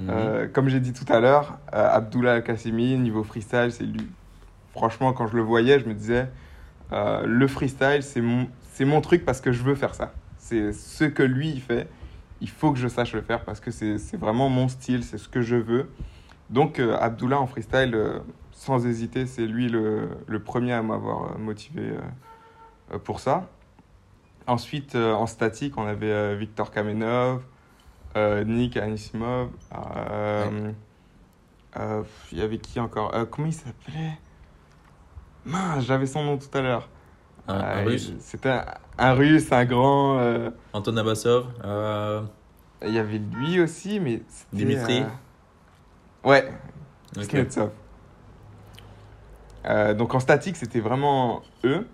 Mhm. Euh, comme j'ai dit tout à l'heure, Abdullah Al-Qassimi, niveau freestyle, c'est lui. Franchement, quand je le voyais, je me disais, le freestyle, c'est mon, mon truc parce que je veux faire ça. C'est ce que lui, il fait. Il faut que je sache le faire parce que c'est vraiment mon style, c'est ce que je veux. Donc, euh, Abdullah en freestyle, euh, sans hésiter, c'est lui le, le premier à m'avoir motivé euh, pour ça. Ensuite, euh, en statique, on avait euh, Victor Kamenov, euh, Nick Anisimov. Il y avait qui encore Comment il s'appelait? Mince, j'avais son nom tout à l'heure. Un, un russe, C'était un, un russe, un grand. Anton Abbasov, Il y avait lui aussi, mais c'était. Dimitri Ouais, ok. Kuznetsov. Euh, donc en statique, c'était vraiment eux.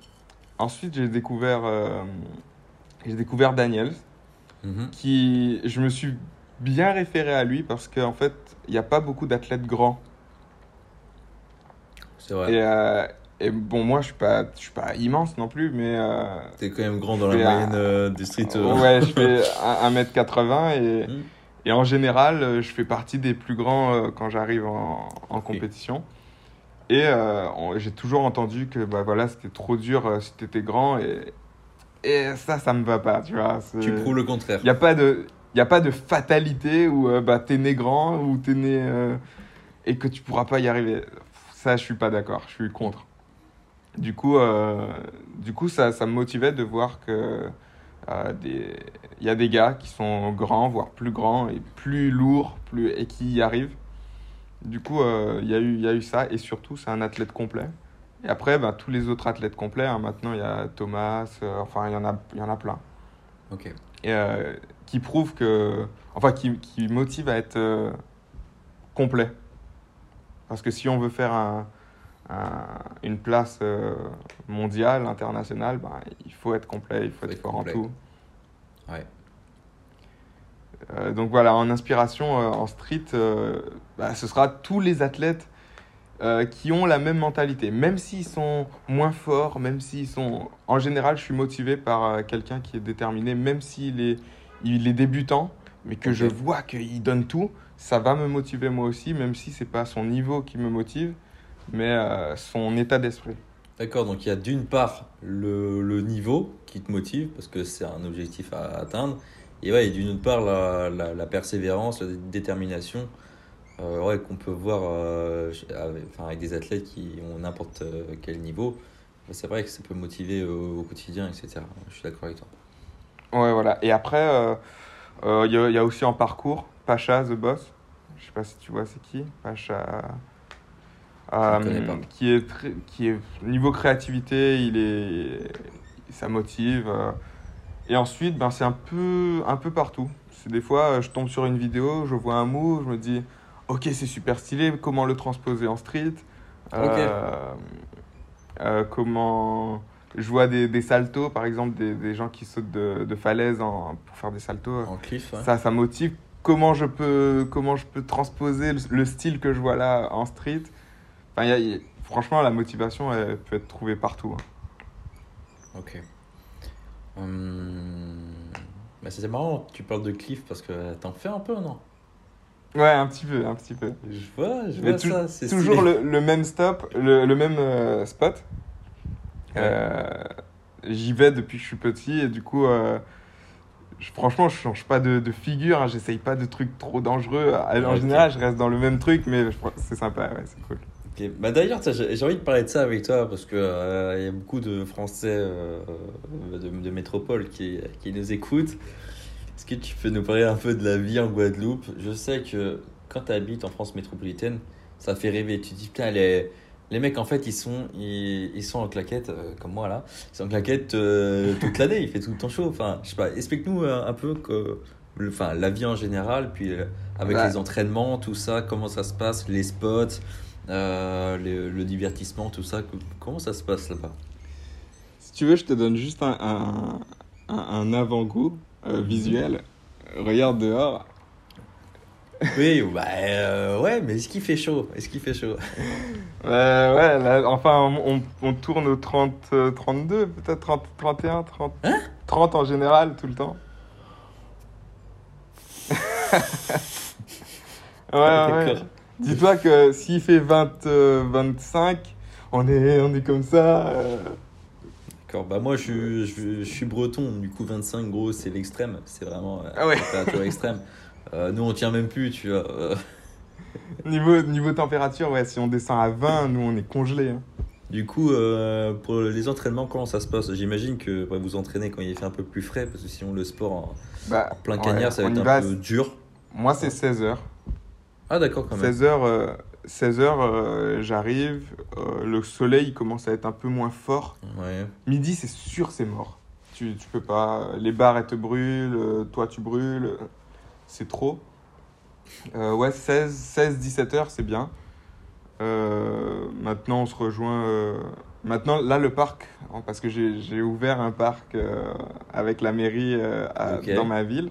Ensuite, j'ai découvert, euh, j'ai découvert Daniels, Mhm. qui je me suis bien référé à lui parce qu'en fait, il n'y a pas beaucoup d'athlètes grands. C'est vrai. Et, euh, et bon, moi, je suis pas, je suis pas immense non plus, mais euh, T'es quand même grand dans la un- moyenne euh, des street. euh. ouais, je fais un- 1m80 et, Mhm. et en général, euh, je fais partie des plus grands quand j'arrive en, en compétition. Et euh, j'ai toujours entendu que bah, voilà, c'était trop dur euh, si t'étais grand et, et ça, ça me va pas, tu vois. Tu prouves le contraire. Il n'y a pas de, il a pas de fatalité où euh, bah, t'es né grand ou t'es né euh, et que tu pourras pas y arriver. Ça, je suis pas d'accord. Je suis contre. Du coup, euh, du coup, ça, ça me motivait de voir que des, y a des gars qui sont grands, voire plus grands et plus lourds, plus et qui y arrivent. Du coup, euh, il y a eu, y a eu ça et surtout, c'est un athlète complet. Et après, bah, tous les autres athlètes complets. hein, maintenant, il y a Thomas. euh, enfin, il y en a, y en a plein Ok. et euh, qui prouve que enfin qui, qui motive à être euh, complet parce que si on veut faire un, un- une place mondiale internationale ben, il faut être complet il faut Faut être être fort complet. en tout Ouais. Euh, donc voilà en inspiration euh, en street euh, bah, ce sera tous les athlètes qui ont la même mentalité. Même s'ils sont moins forts même s'ils sont en général je suis motivé par quelqu'un qui est déterminé même s'il est il est débutant mais que je vois qu'il donne tout ça va me motiver moi aussi même si c'est pas son niveau qui me motive mais son état d'esprit. D'accord, donc il y a d'une part le, le niveau qui te motive parce que c'est un objectif à atteindre, et ouais, et d'une autre part la, la, la persévérance, la détermination euh, ouais, qu'on peut voir euh, avec, enfin, avec des athlètes qui ont n'importe euh, quel niveau. C'est vrai que ça peut motiver au, au quotidien, etc. Je suis d'accord avec toi. ouais voilà et après euh, il y, a- il y a aussi en parcours Pacha the boss je sais pas si tu vois c'est qui Pacha euh, qui est très- qui est niveau créativité il est ça motive. Et ensuite ben c'est un peu un peu partout c'est des fois je tombe sur une vidéo je vois un move je me dis ok c'est super stylé comment le transposer en street? Euh, euh, comment je vois des, des saltos par exemple des, des gens qui sautent de, de falaise en, pour faire des saltos En cliff, ouais. ça ça motive comment je peux comment je peux transposer le, le style que je vois là en street? Enfin, y a- y a- franchement la motivation elle peut être trouvée partout hein. Ok. Hum, bah, c'est marrant tu parles de cliff parce que t'en fais un peu, non? Ouais un petit peu un petit peu Je vois, je Mais vois tou- ça. c'est toujours le, le même stop le, le même euh, spot Euh, j'y vais depuis que je suis petit et du coup euh, je- franchement, je change pas de, de figure, hein, j'essaye pas de trucs trop dangereux. En général, je reste dans le même truc, mais c'est sympa, ouais, c'est cool. Bah d'ailleurs, j'ai envie de parler de ça avec toi parce que euh, y a beaucoup de Français euh, de, de métropole qui, qui nous écoutent. Est-ce que tu peux nous parler un peu de la vie en Guadeloupe? Je sais que quand tu habites en France métropolitaine, ça fait rêver. Tu te dis, putain, les, les mecs, en fait, ils sont, ils, ils sont en claquette, euh, comme moi là. Ils sont en claquette euh, toute l'année, il fait tout le temps chaud. Enfin, je sais pas, explique-nous un peu que, le- enfin, la vie en général, puis avec Bah. les entraînements, tout ça, comment ça se passe, les spots, euh, le, le divertissement, tout ça, comment ça se passe là-bas? Si tu veux, je te donne juste un, un, un- un avant-goût euh, visuel. Regarde dehors. Oui, bah euh, ouais, mais est-ce qu'il fait chaud? Est-ce qu'il fait chaud? Ouais, là, enfin, on, on tourne au 30, euh, 32, peut-être 30, 31, 30. 30 en général, tout le temps. ouais, ouais. Dis-toi que s'il fait 20, euh, 25, on est, on est comme ça. euh, D'accord, bah moi je, suis- je, suis- je suis breton, du coup 25 gros c'est l'extrême, c'est vraiment euh, Ah ouais. température extrême. Euh, nous on tient même plus, tu vois. euh. niveau, niveau température, ouais, si on descend à 20, nous on est congelé. hein. Du coup, euh, pour les entraînements, comment ça se passe? J'imagine que bah, vous entraînez quand il fait un peu plus frais, parce que sinon le sport en, Bah, en plein ouais, cagnard ça va on être un peu dur. Moi, c'est 16 heures. Ah d'accord quand même. 16 heures, euh, 16 heures euh, j'arrive. euh, le soleil il commence à être un peu moins fort. Ouais. Midi, c'est sûr, c'est mort. Tu, tu peux pas. Les barres, elles te brûlent. Toi, tu brûles. C'est trop. Ouais, 16, 16, 17 heures, c'est bien. Maintenant, on se rejoint. Maintenant, là, le parc, hein, parce que j'ai ouvert un parc avec la mairie à- dans ma ville.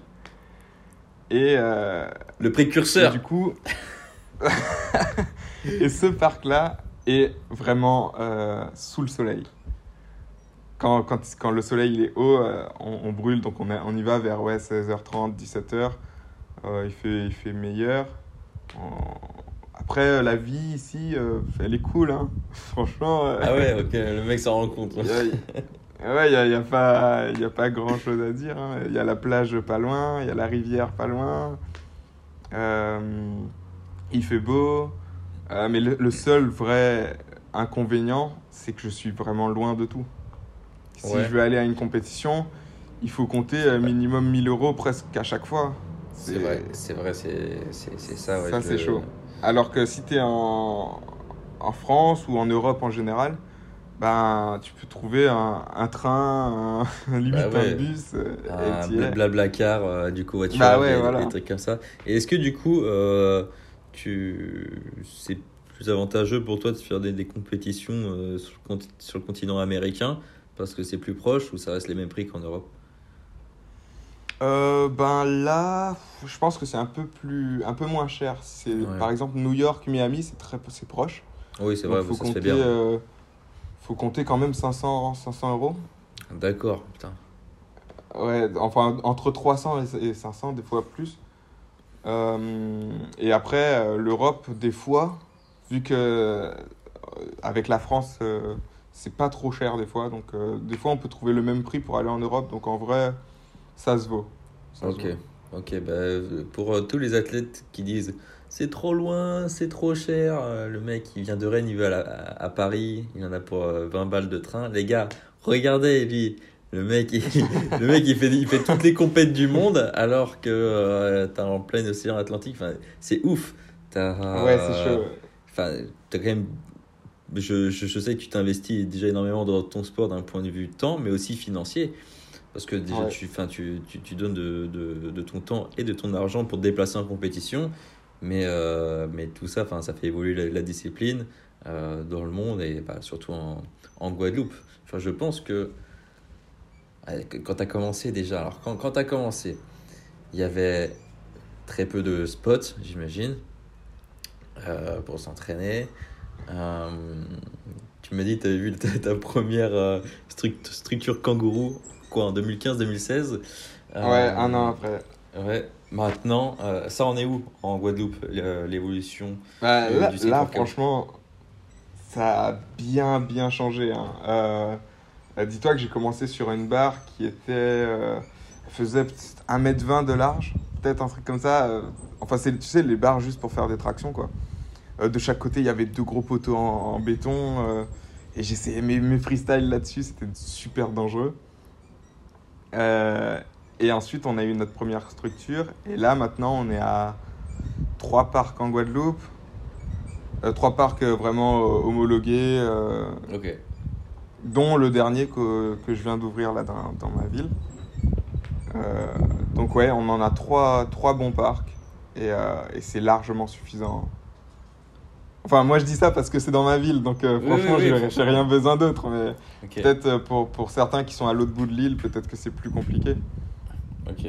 Et, euh, Le et précurseur du coup, et ce parc-là est vraiment euh, sous le soleil. Quand, quand, quand le soleil il est haut, euh, on, on brûle, donc on, on y va vers ouais, 16h30, 17h. Euh, il, fait, il fait meilleur. On- Après, la vie ici, euh, elle est cool. Hein. Franchement, Ah ouais, ok, le mec s'en rend compte. il y a- Ouais, il n'y a, a pas, y a pas grand chose à dire. hein. Il y a la plage pas loin, il y a la rivière pas loin. Euh, il fait beau. Euh, mais le, le seul vrai inconvénient, c'est que je suis vraiment loin de tout. Si Ouais. je veux aller à une compétition, il faut compter euh, minimum 1000 euros presque à chaque fois. C'est vrai, c'est vrai, c'est ça. Ouais, Ça, c'est chaud. Alors que si tu es en, en France ou en Europe en général, ben, tu peux trouver un, un train, un, limite Bah ouais. un bus. euh, Un blabla car euh, du covoiturage, Bah ouais, des, voilà. des trucs comme ça. Et est-ce que du coup, euh, tu... c'est plus avantageux pour toi de faire des, des compétitions euh, sur, le conti- sur le continent américain parce que c'est plus proche ou ça reste les mêmes prix qu'en Europe? Ben là, je pense que c'est un peu plus, un peu moins cher. C'est Ouais. par exemple New York, Miami, c'est très, c'est proche. Oui, c'est Donc, vrai, faut ça se fait bien. Faut compter quand même 500, 500 euros. D'accord, putain. Ouais, enfin entre 300 et et 500 des fois plus. Euh, et après euh, l'Europe des fois, vu que euh, avec la France c'est pas trop cher des fois, donc des fois on peut trouver le même prix pour aller en Europe, donc en vrai ça se vaut. Ça se Ok, vaut. ok. Bah, pour tous les athlètes qui disent c'est trop loin, c'est trop cher, euh, le mec il vient de Rennes, il va à, à- Paris, il en a pour euh, 20 balles de train. Les gars, regardez lui, le mec, il, le mec il, fait, il fait toutes les compètes du monde alors que euh, t'es en plein océan Atlantique. Enfin, c'est ouf. T'as, Ouais, c'est chaud. Enfin, t'as quand même. Je, je, je sais que tu t'investis déjà énormément dans ton sport d'un point de vue temps, mais aussi financier. Parce que déjà, Ouais. tu, tu, tu, tu donnes de, de, de ton temps et de ton argent pour te déplacer en compétition. Mais, euh, mais tout ça, enfin, ça fait évoluer la, la discipline euh, dans le monde et bah, surtout en, en Guadeloupe. Enfin, je pense que que- quand tu as commencé déjà, alors quand, quand tu as commencé, il y avait très peu de spots, j'imagine, euh, pour s'entraîner. Euh, tu m'as dit que tu avais vu ta, ta première euh, struct- structure kangourou quoi, en 2015-2016. Ouais, un an après. Ouais, maintenant, euh, ça en est où en Guadeloupe, l'é- l'évolution Bah, du- là, du là, franchement, ça a bien, bien changé. hein. Euh, euh, Dis-toi que j'ai commencé sur une barre qui était. faisait 1m20 de large, peut-être un truc comme ça. Enfin, tu sais, les barres juste pour faire des tractions, quoi. De chaque côté, il y avait deux gros poteaux en, en béton. et j'essayais mes, mes freestyles là-dessus, c'était super dangereux. Euh, et ensuite, on a eu notre première structure. Et là, maintenant, on est à trois parcs en Guadeloupe. Euh, trois parcs euh, vraiment euh, homologués, euh, Ok. dont le dernier que, que je viens d'ouvrir là dans, dans ma ville. Euh, donc ouais, on en a trois, trois bons parcs et, et c'est largement suffisant. Enfin, moi je dis ça parce que c'est dans ma ville, donc euh, franchement, oui, oui, j'ai j'ai rien besoin d'autre. Mais peut-être pour, pour certains qui sont à l'autre bout de l'île, peut-être que c'est plus compliqué. Ok.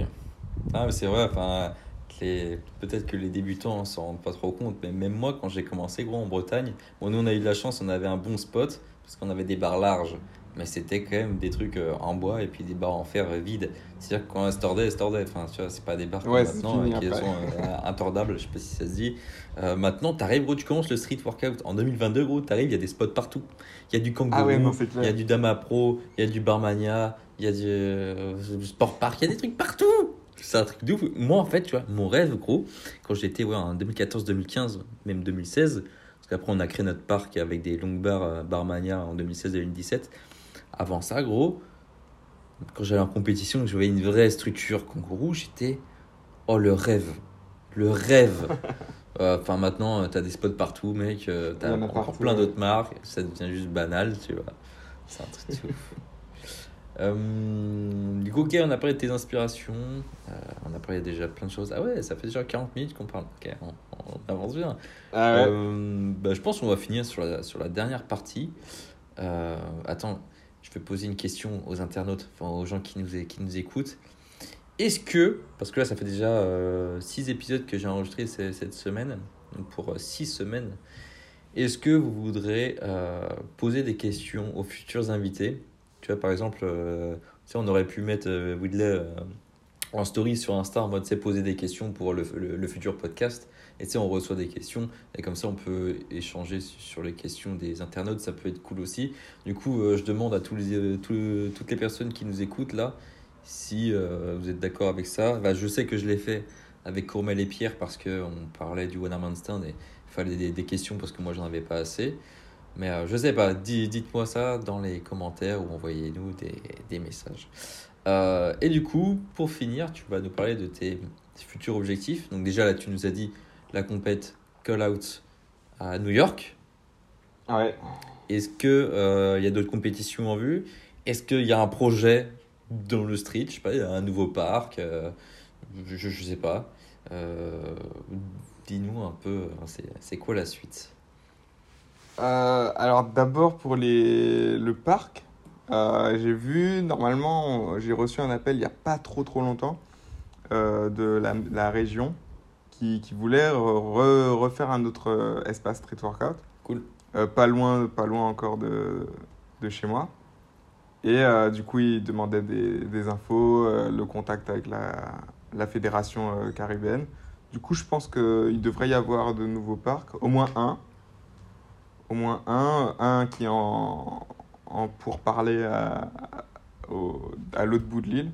Ah, mais c'est vrai, enfin, les... peut-être que les débutants ne s'en rendent pas trop compte, mais même moi, quand j'ai commencé, gros, en Bretagne, bon, nous, on a eu de la chance, on avait un bon spot, parce qu'on avait des barres larges, mais c'était quand même des trucs euh, en bois et puis des barres en fer euh, vides. C'est-à-dire que quand se tordaient. Enfin, tu vois, c'est pas des comme Ouais, maintenant fini euh, qui après. sont euh, intordables, je sais pas si ça se dit. Euh, maintenant, t'arrives, gros, tu commences le street workout. En 2022, gros, t'arrives, il y a des spots partout. Il y a du kangourou, Ah ouais, il y a du Dama Pro, il y a du Barmania, il y a du, euh, du Sport Park, il y a des trucs partout. C'est un truc de ouf. Moi, en fait, tu vois, mon rêve, gros, quand j'étais ouais, en 2014-2015, même 2016, parce qu'après, on a créé notre parc avec des longues barres euh, Barmania en 2016-2017. Avant ça, gros, quand j'allais en compétition, que je voyais une vraie structure kangourou, j'étais, oh, le rêve. Le rêve. Euh, Enfin, maintenant, tu as des spots partout, mec. euh, T'as en a encore partout, plein ouais. d'autres marques. Ça devient juste banal, tu vois. C'est un truc de ouf. Euh, du coup, ok, on a parlé de tes inspirations. Euh, on a parlé déjà plein de choses. Ah ouais, ça fait déjà 40 minutes qu'on parle. Ok, on, on avance bien. Ah ouais. Euh, bah, je pense qu'on va finir sur la, sur la dernière partie. Attends, je vais poser une question aux internautes, enfin aux gens qui nous, qui nous écoutent. Est-ce que, parce que là ça fait déjà 6 épisodes que j'ai enregistré ce- cette semaine, donc pour 6 semaines, est-ce que vous voudrez poser des questions aux futurs invités? Tu vois, par exemple, euh, on aurait pu mettre euh, Whitley euh, en story sur Insta en mode, c'est poser des questions pour le, le- futur podcast. Et tu sais, on reçoit des questions et comme ça, on peut échanger su- sur les questions des internautes. Ça peut être cool aussi. Du coup, euh, je demande à toutes les personnes qui nous écoutent là si vous êtes d'accord avec ça. Je sais que je l'ai fait avec Courmel et Pierre parce qu'on parlait du One Arm Stand et il fallait des, des questions parce que moi, j'en avais pas assez. Mais euh, je sais pas, dites-moi ça dans les commentaires ou envoyez-nous des, des messages. Euh, et du coup, pour finir, tu vas nous parler de tes futurs objectifs. Donc déjà là, tu nous as dit la compète Call Out à New York. Ouais. Est-ce que euh, y a d'autres compétitions en vue? Est-ce qu'il y a un projet dans le street? Je sais pas, il y a un nouveau parc euh, je, je, sais pas. Euh, Dis-nous un peu, c'est c'est quoi la suite? Euh, alors d'abord pour les... le parc, euh, j'ai vu, normalement, j'ai reçu un appel il n'y a pas trop trop longtemps euh, de la, la région qui, qui voulait re- refaire un autre espace street workout. Cool. Pas, loin, pas loin encore de, de chez moi. Et du coup, ils demandaient des, des infos, le contact avec la, la fédération caribéenne. Du coup, je pense qu'il devrait y avoir de nouveaux parcs, au moins un. Au moins un, un qui est en, en pour parler à, au- à l'autre bout de l'île.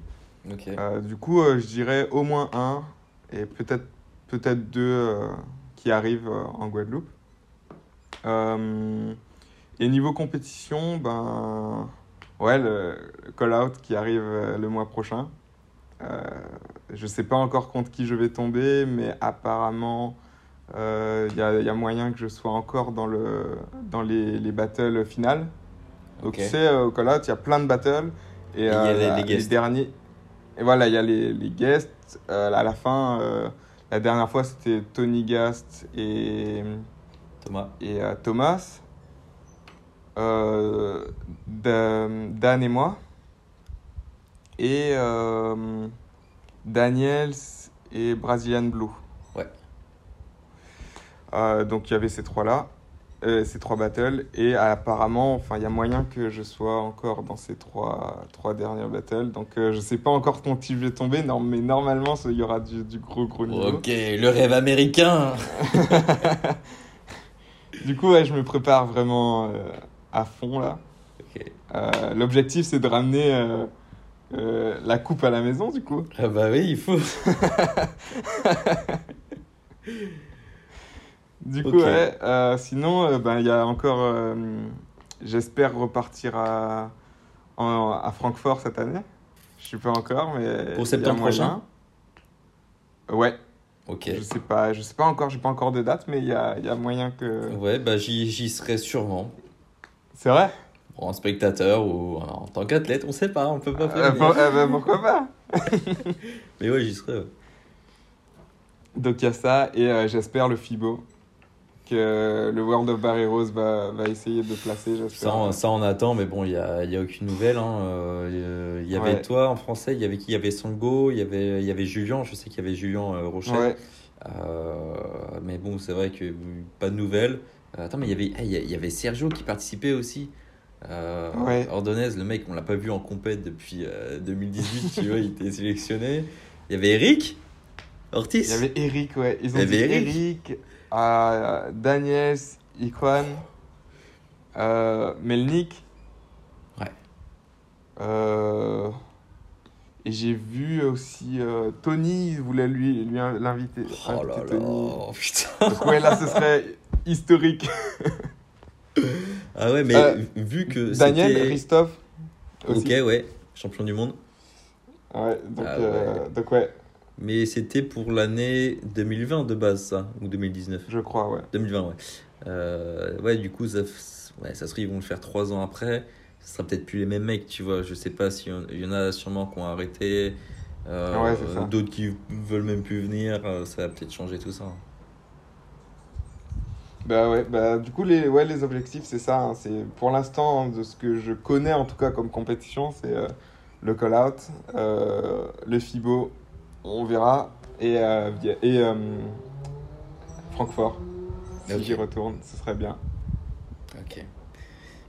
Euh, du coup, euh, je dirais au moins un et peut-être peut-être deux euh, qui arrivent en Guadeloupe. Et niveau compétition, ben ouais, le, le call-out qui arrive le mois prochain. Je sais pas encore contre qui je vais tomber, mais apparemment euh, il y, a, il y a moyen que je sois encore dans, le, dans les, les battles finales. Donc tu sais, euh, au call-out, il y a plein de battles. Et, il y a euh, les- les guests. derniers. Et voilà, il y a les, les guests. Euh, à la fin, euh, la dernière fois, c'était Tony Gast et, Thomas. et euh, Thomas. Euh, Dan et moi. Et euh, Daniels et Brazilian Blue. Euh, donc il y avait ces trois-là, euh, ces trois battles, et apparemment, enfin, il y a moyen que je sois encore dans ces trois, trois dernières battles. Donc euh, je sais pas encore qui je vais tomber, non, mais normalement il y aura du, du gros gros niveau. Ok, le rêve américain. Du coup, ouais, je me prépare vraiment euh, à fond là. L'objectif c'est de ramener Euh, la coupe à la maison, du coup. Ah bah oui, il faut. Du coup, Ok. ouais. euh, sinon, euh, ben, il y a encore. euh, J'espère repartir à, en- à Francfort cette année. Je sais pas encore, mais. Pour septembre moyen. Ouais, Ok. je sais pas, je sais pas encore, j'ai pas encore de date, mais il y a, y a moyen que. Ouais, bah j'y serai sûrement. C'est vrai? En spectateur ou en tant qu'athlète, on sait pas, on peut pas prévenir. pour- ben, Pourquoi pas? Mais ouais, j'y serai. ouais. Donc il y a ça, et j'espère le FIBO, que le World of Barreros va, va essayer de placer, Ça, on, ça, on attend, mais bon, il n'y a, y a aucune nouvelle. hein. Euh, Il y avait Ouais. toi en français, il y avait qui Il y avait Sango, il y avait, il y avait Julien, je sais qu'il y avait Julien euh, Rochelle. Ouais, Euh, mais bon, c'est vrai que pas de nouvelles. Euh, attends, mais il y avait, ah, il y avait Sergio qui participait aussi. Euh, Ouais. Ordonez, le mec, on l'a pas vu en compète depuis euh, 2018, tu vois, il était sélectionné. Il y avait Eric Ortiz. il y avait Eric, ouais. Ils ont Il y dit avait Eric. Eric, euh, Daniels, Ikwan, euh, Melnik. Ouais. Euh, et j'ai vu aussi euh, Tony, il voulait lui lui l'inviter. Oh là inviter là, Tony. putain. Donc ouais, là ce serait historique. Ah ouais, mais vu que Daniel, Christophe. Aussi. Ok, ouais, champion du monde. Ouais, donc, Ah euh, donc ouais, Mais c'était pour l'année 2020 de base, ça, ou 2019 je crois, ouais. 2020, ouais. Euh, ouais, du coup, ça, ouais, ça se trouve, ils vont le faire trois ans après. Ce sera peut-être plus les mêmes mecs, tu vois. Je sais pas s'il y en- a sûrement qui ont arrêté. euh, Ouais, c'est ça. D'autres qui veulent même plus venir. euh, Ça va peut-être changer tout ça. Bah ouais, bah du coup les, ouais, les objectifs c'est ça, hein, c'est pour l'instant de ce que je connais en tout cas comme compétition, c'est euh, le call out, euh, le FIBO, on verra, et, euh, et euh, Francfort, si j'y retourne, ce serait bien.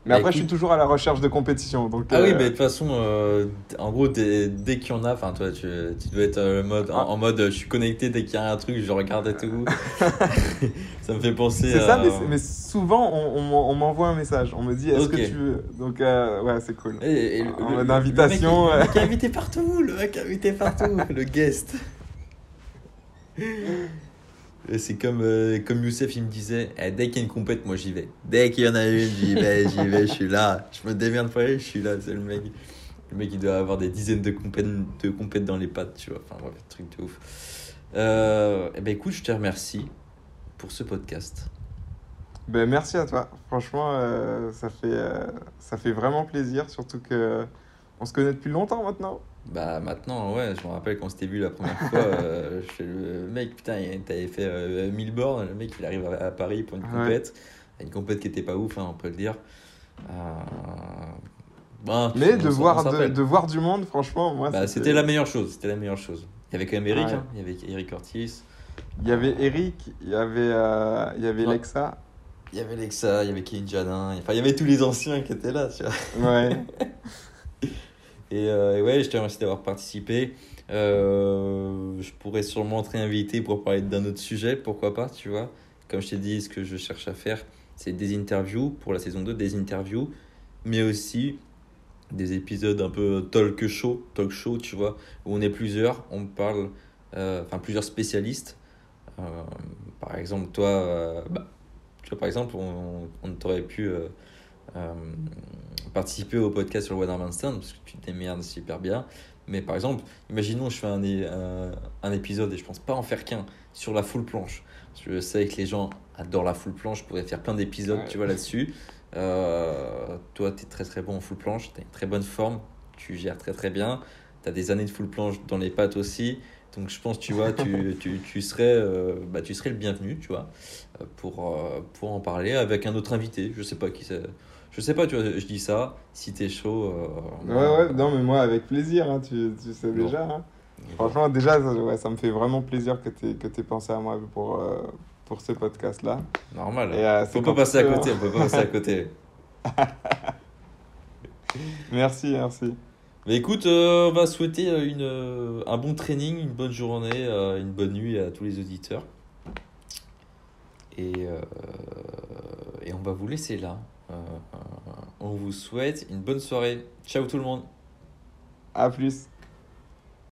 Mais Bah, après je suis toujours à la recherche de compétition, donc Ah oui, euh, mais de toute façon, euh, en gros, dès, dès qu'il y en a, enfin, toi, tu, tu dois être euh, mode, en, en mode je suis connecté dès qu'il y a un truc, je regarde et tout. ça me fait penser c'est à. ça, mais, souvent on, on m'en- on m'envoie un message, on me dit est-ce que tu veux, donc ouais c'est cool. Et- et le- En mode invitation. Le mec est invité partout, le mec est invité partout, le guest. C'est comme, euh, comme Youssef, il me disait eh, dès qu'il y a une compète, moi j'y vais. Dès qu'il y en a une, j'y vais, j'y vais, je suis là. Je me démerde pas, je suis là. C'est le mec. Le mec, il doit avoir des dizaines de compètes, de compètes dans les pattes, tu vois. Enfin, bref, truc de ouf. Euh, eh ben écoute, je te remercie pour ce podcast. Ben, merci à toi. Franchement, euh, ça, fait, euh, ça fait vraiment plaisir, surtout que on se connaît depuis longtemps maintenant. Bah maintenant, ouais, je me rappelle quand on s'était vu la première fois, euh, je fais le mec, putain, t'avais fait euh, 1000 bornes, le mec il arrive à, à Paris pour une Ouais. compète, une compète qui était pas ouf, hein, on peut le dire. Euh, ben, Mais de voir, de, voir du monde, franchement, moi, Bah, c'était la meilleure chose, c'était la meilleure chose. Il y avait quand même Eric, Ouais. hein, il y avait Eric Ortiz, Il y avait Eric, il y avait, euh, il y avait Ouais. Lexa. il y avait Lexa, il y avait Kevin Jadin, enfin il y avait tous les anciens qui étaient là, tu vois. Ouais. Et, euh, et ouais, je te remercie d'avoir participé. Euh, je pourrais sûrement te réinviter pour parler d'un autre sujet, pourquoi pas, tu vois. Comme je t'ai dit, ce que je cherche à faire, c'est des interviews pour la saison 2, des interviews, mais aussi des épisodes un peu talk show, talk show, tu vois, où on est plusieurs, on parle, euh, enfin plusieurs spécialistes. Par exemple, toi, bah, tu vois, par exemple, on, on t'aurait pu participer au podcast sur le Arm Stand parce que tu te démerdes super bien. Mais par exemple, imaginons je fais un, é- un, un épisode et je pense pas en faire qu'un sur la full planche. Parce que Je sais que les gens adorent la full planche, je pourrais faire plein d'épisodes, Ouais. tu vois, là-dessus. Euh, toi, tu es très très bon en full planche, tu as une très bonne forme, tu gères très très bien, tu as des années de full planche dans les pattes aussi. Donc je pense, tu vois, tu, tu, tu, serais, euh, bah, tu serais le bienvenu, tu vois, euh, pour, euh, pour en parler avec un autre invité. Je sais pas qui c'est. Je sais pas, tu vois, je dis ça. Si t'es chaud. euh, Ouais, ouais, non, mais moi, avec plaisir, hein, tu, tu sais Bon. déjà. hein. Franchement, déjà, ça, ouais, ça me fait vraiment plaisir que tu aies pensé à moi pour, euh, pour ce podcast-là. Normal. Et, euh, on peut pas passer à côté, on peut pas passer à côté. Merci, merci. Mais écoute, euh, on va souhaiter une, un bon training, une bonne journée, une bonne nuit à tous les auditeurs. Et, et on va vous laisser là. Euh, on vous souhaite une bonne soirée. Ciao tout le monde. À plus.